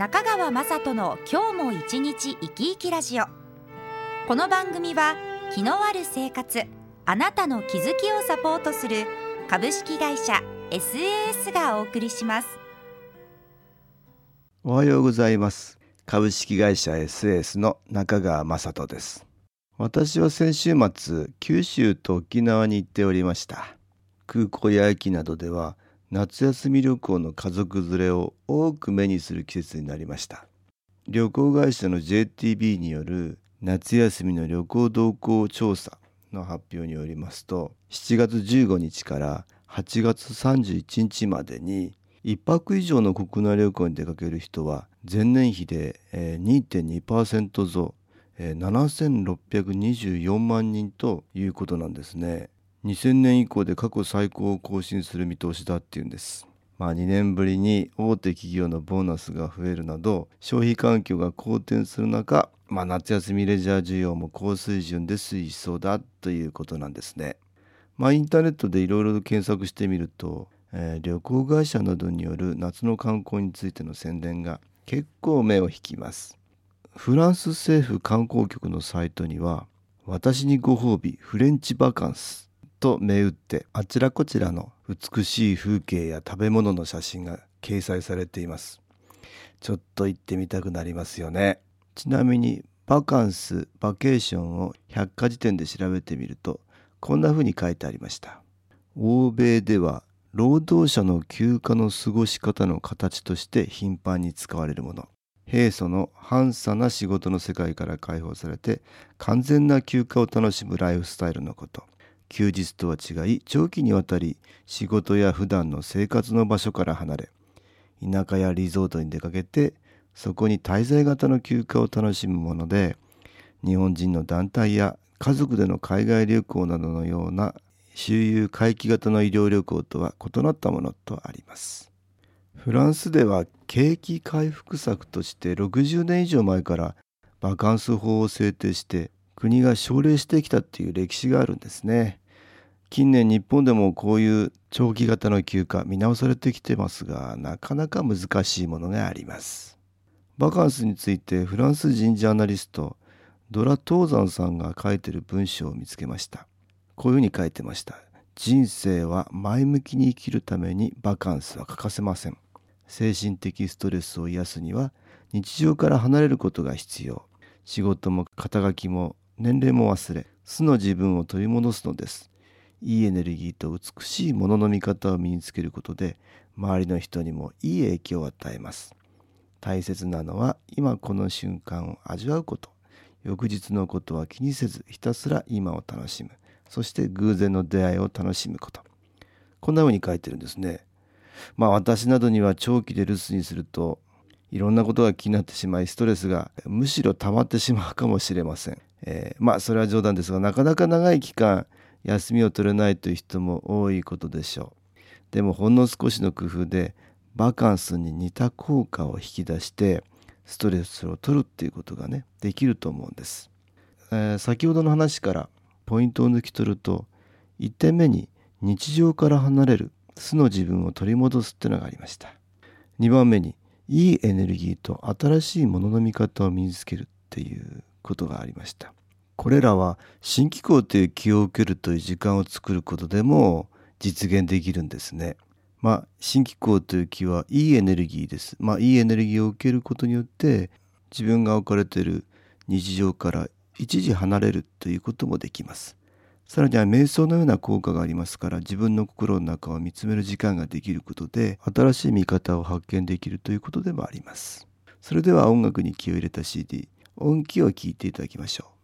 中川雅人の今日も一日生き生きラジオ。この番組は気のある生活あなたの気づきをサポートする株式会社 SAS がお送りします。おはようございます。株式会社 SAS の中川雅人です。私は先週末九州と沖縄に行っておりました。空港や駅などでは夏休み旅行の家族連れを多く目にする季節になりました旅行会社の JTB による夏休みの旅行動向調査の発表によりますと7月15日から8月31日までに1泊以上の国内旅行に出かける人は前年比で2.2%増7624万人ということなんですね。2000年以降で過去最高を更新する見通しだっていうんです。まあ2年ぶりに大手企業のボーナスが増えるなど消費環境が好転する中、まあ、夏休みレジャー需要も高水準で推移しそうだということなんですね。まあインターネットでいろいろ検索してみると、えー、旅行会社などによる夏の観光についての宣伝が結構目を引きます。フランス政府観光局のサイトには「私にご褒美フレンチバカンス」と銘打ってあちらこちらの美しい風景や食べ物の写真が掲載されています。ちょっと行ってみたくなりますよね。ちなみにバカンスバケーションを百科事典で調べてみるとこんな風に書いてありました。欧米では労働者の休暇の過ごし方の形として頻繁に使われるもの。平素の半差な仕事の世界から解放されて完全な休暇を楽しむライフスタイルのこと。休日とは違い長期にわたり仕事や普段の生活の場所から離れ田舎やリゾートに出かけてそこに滞在型の休暇を楽しむもので日本人の団体や家族での海外旅行などのような周遊回帰型の医療旅行とは異なったものとあります。フランスでは景気回復策として60年以上前からバカンス法を制定して国が奨励してきたっていう歴史があるんですね。近年日本でもこういう長期型の休暇見直されてきてますがなかなか難しいものがあります。バカンスについてフランス人ジャーナリストドラ・トーザンさんが書いてる文章を見つけました。こういうふうに書いてました。人生は前向きに生きるためにバカンスは欠かせません。精神的ストレスを癒すには日常から離れることが必要。仕事も肩書きも年齢も忘れ素の自分を取り戻すのです。いいエネルギーと美しいものの見方を身につけることで周りの人にもいい影響を与えます。大切なのは今この瞬間を味わうこと。翌日のことは気にせずひたすら今を楽しむ。そして偶然の出会いを楽しむこと。こんな風に書いてるんですね。まあ私などには長期で留守にするといろんなことが気になってしまいストレスがむしろ溜まってしまうかもしれません、えー、まあそれは冗談ですがなかなか長い期間休みを取れないという人も多いことでしょう。でもほんの少しの工夫でバカンスに似た効果を引き出してストレスを取るっていうことがねできると思うんです、えー、先ほどの話からポイントを抜き取ると1点目に日常から離れる素の自分を取り戻すっていうのがありました。2番目にいいエネルギーと新しいものの見方を身につけるっていうことがありました。これらは新機構という気を受けるという時間を作ることでも実現できるんですね。まあ、新機構という気はいいエネルギーです。まあ、いいエネルギーを受けることによって自分が置かれている日常から一時離れるということもできます。さらには瞑想のような効果がありますから自分の心の中を見つめる時間ができることで新しい見方を発見できるということでもあります。それでは音楽に気を入れた CD 音気を聴いていただきましょう。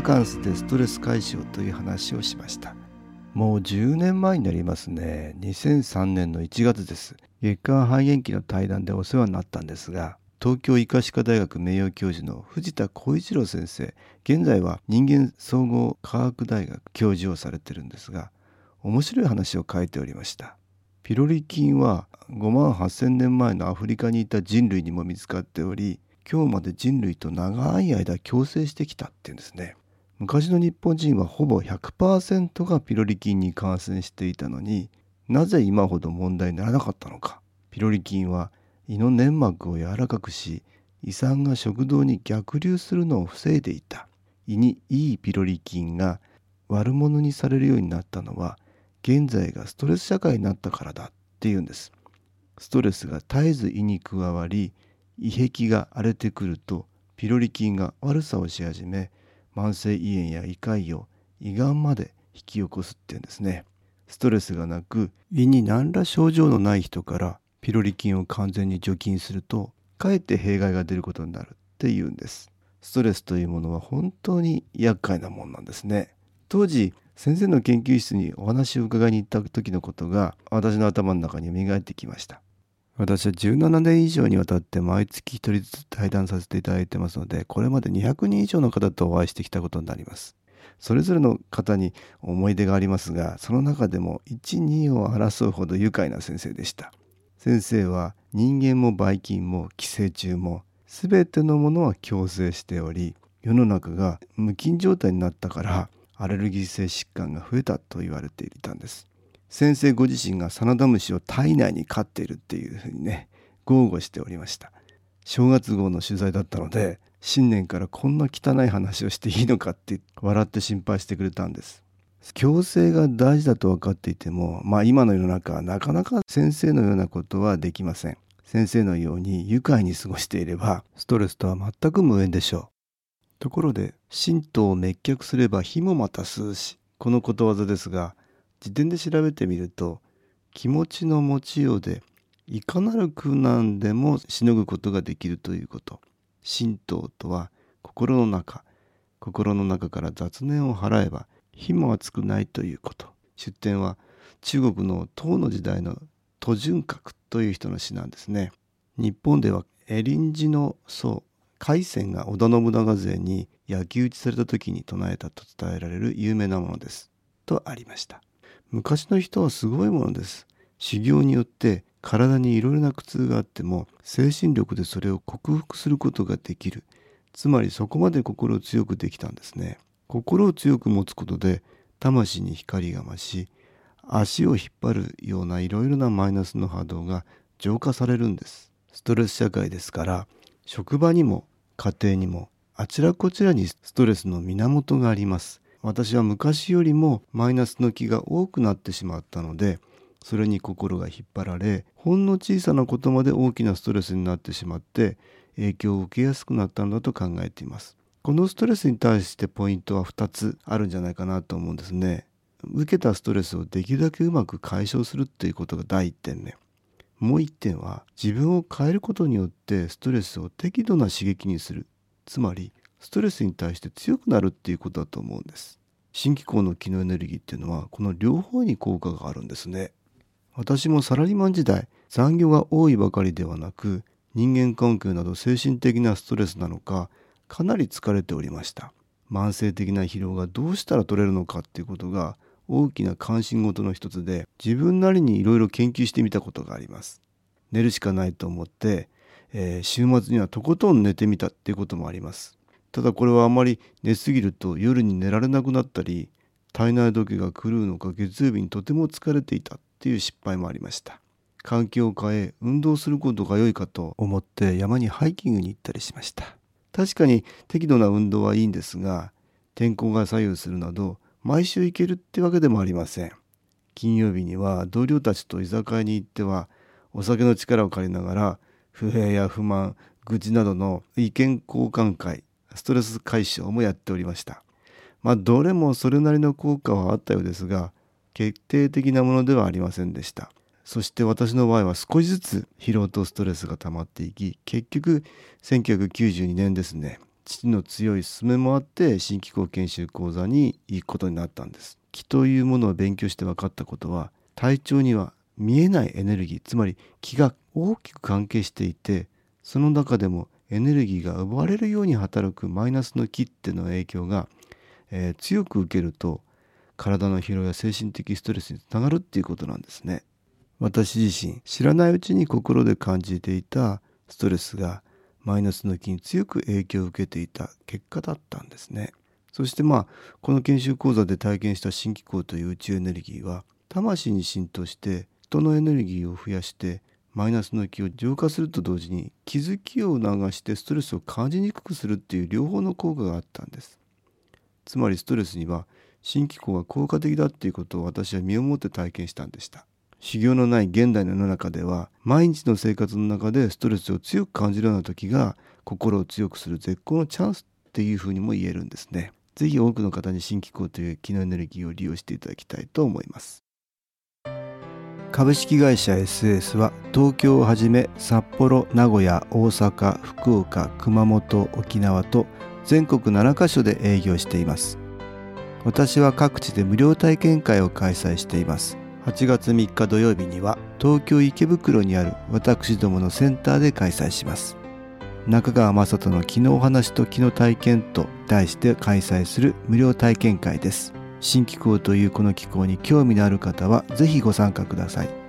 バカンスでストレス解消という話をしました。もう10年前になりますね。2003年の1月です。月間肺炎期の対談でお世話になったんですが東京医科歯科大学名誉教授の藤田浩一郎先生現在は人間総合科学大学教授をされてるんですが面白い話を書いておりました。ピロリ菌は5万8,000年前のアフリカにいた人類にも見つかっており今日まで人類と長い間共生してきたっていうんですね。昔の日本人はほぼ100%がピロリ菌に感染していたのになぜ今ほど問題にならなかったのか。ピロリ菌は胃の粘膜を柔らかくし胃酸が食道に逆流するのを防いでいた。胃にいいピロリ菌が悪者にされるようになったのは現在がストレス社会になったからだっていうんです。ストレスが絶えず胃に加わり胃壁が荒れてくるとピロリ菌が悪さをし始め慢性胃炎や胃潰瘍胃がんまで引き起こすっていうんですね。ストレスがなく胃に何ら症状のない人からピロリ菌を完全に除菌するとかえって弊害が出ることになるっていうんです。ストレスというものは本当に厄介なもんなんですね。当時先生の研究室にお話を伺いに行った時のことが私の頭の中に蘇ってきました。私は17年以上にわたって毎月一人ずつ対談させていただいてますのでこれまで200人以上の方とお会いしてきたことになります。それぞれの方に思い出がありますがその中でも12を争うほど愉快な先生でした。先生は人間もばい菌も寄生虫も全てのものは共生しており世の中が無菌状態になったからアレルギー性疾患が増えたと言われていたんです。先生ご自身がサナダムシを体内に飼っているっていうふうにね豪語しておりました。正月号の取材だったので新年からこんな汚い話をしていいのかって笑って心配してくれたんです。共生が大事だと分かっていてもまあ今の世の中はなかなか先生のようなことはできません。先生のように愉快に過ごしていればストレスとは全く無縁でしょう。ところで神道を滅却すれば火もまた吸うしこのことわざですが辞典で調べてみると気持ちの持ちようでいかなる苦難でもしのぐことができるということ。神道とは心の中心の中から雑念を払えば火も熱くないということ。出典は中国の唐の時代の都順閣という人の詩なんですね。日本ではエリンジの僧海鮮が織田信長勢に焼き討ちされた時に唱えたと伝えられる有名なものです。とありました。昔の人はすごいものです。修行によって体にいろいろな苦痛があっても精神力でそれを克服することができる。つまりそこまで心を強くできたんですね。心を強く持つことで魂に光が増し足を引っ張るようないろいろなマイナスの波動が浄化されるんです。ストレス社会ですから職場にも家庭にもあちらこちらにストレスの源があります。私は昔よりもマイナスの気が多くなってしまったのでそれに心が引っ張られほんの小さなことまで大きなストレスになってしまって影響を受けやすくなったんだと考えています。このストレスに対してポイントは2つあるんじゃないかなと思うんですね。受けたストレスをできるだけうまく解消するっていうことが第1点目もう1点は自分を変えることによってストレスを適度な刺激にする。つまりストレスに対して強くなるっていうことだと思うんです。新機構の機能エネルギーっていうのはこの両方に効果があるんですね。私もサラリーマン時代残業が多いばかりではなく人間関係など精神的なストレスなのかかなり疲れておりました。慢性的な疲労がどうしたら取れるのかっていうことが大きな関心事の一つで自分なりにいろいろ研究してみたことがあります。寝るしかないと思って、えー、週末にはとことん寝てみたっていうこともあります。ただこれはあまり寝すぎると夜に寝られなくなったり体内時計が狂うのか月曜日にとても疲れていたっていう失敗もありました。環境を変え運動することが良いかと思って山にハイキングに行ったりしました。確かに適度な運動はいいんですが天候が左右するなど毎週行けるってわけでもありません。金曜日には同僚たちと居酒屋に行ってはお酒の力を借りながら不平や不満愚痴などの意見交換会ストレス解消もやっておりました。まあどれもそれなりの効果はあったようですが決定的なものではありませんでした。そして私の場合は少しずつ疲労とストレスが溜まっていき結局1992年ですね父の強い勧めもあって新機構研修講座に行くことになったんです。気というものを勉強して分かったことは体調には見えないエネルギーつまり気が大きく関係していてその中でもエネルギーが奪われるように働くマイナスの気っての影響が、えー、強く受けると体の疲労や精神的ストレスにつながるっていうことなんですね。私自身知らないうちに心で感じていたストレスがマイナスの気に強く影響を受けていた結果だったんですね。そしてまあこの研修講座で体験した新機構という宇宙エネルギーは魂に浸透して人のエネルギーを増やしてマイナスの気を浄化すると同時に気づきを促してストレスを感じにくくするっていう両方の効果があったんです。つまりストレスには新機構が効果的だっていうことを私は身をもって体験したんでした。修行のない現代の世の中では毎日の生活の中でストレスを強く感じるような時が心を強くする絶好のチャンスっていうふうにも言えるんですね。是非多くの方に新機構という気のエネルギーを利用していただきたいと思います。株式会社 SS は東京をはじめ札幌名古屋大阪福岡熊本沖縄と全国7カ所で営業しています。私は各地で無料体験会を開催しています。8月3日土曜日には東京池袋にある私どものセンターで開催します。中川雅人の気のお話と気の体験と題して開催する無料体験会です。新気候というこの気候に興味のある方はぜひご参加ください。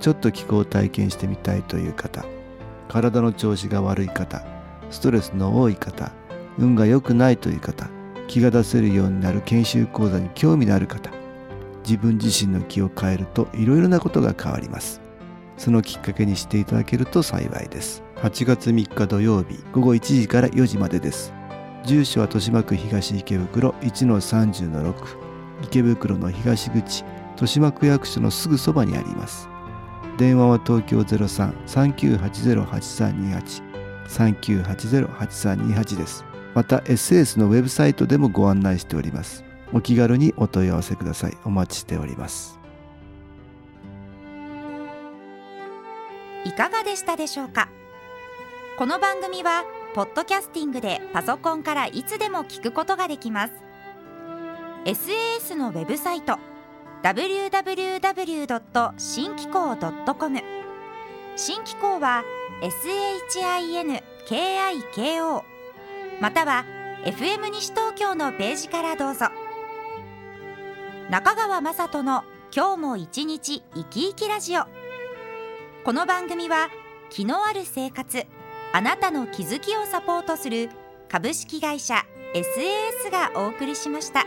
ちょっと気候を体験してみたいという方体の調子が悪い方ストレスの多い方運が良くないという方気が出せるようになる研修講座に興味のある方自分自身の気を変えるといろいろなことが変わります。そのきっかけにしていただけると幸いです。8月3日土曜日午後1時から4時までです。住所は豊島区東池袋1-30-6池袋の東口豊島区役所のすぐそばにあります。電話は東京03-3980-8328 3980-8328です。また SS のウェブサイトでもご案内しております。お気軽にお問い合わせください。お待ちしております。いかがでしたでしょうか？この番組はポッドキャスティングでパソコンからいつでも聞くことができます。SAS のウェブサイト www. 新機構 .com 新機構は SHINKIKO または FM 西東京のページからどうぞ中川雅人の今日も一日生き生きラジオこの番組は気のある生活あなたの気づきをサポートする株式会社 SAS がお送りしました。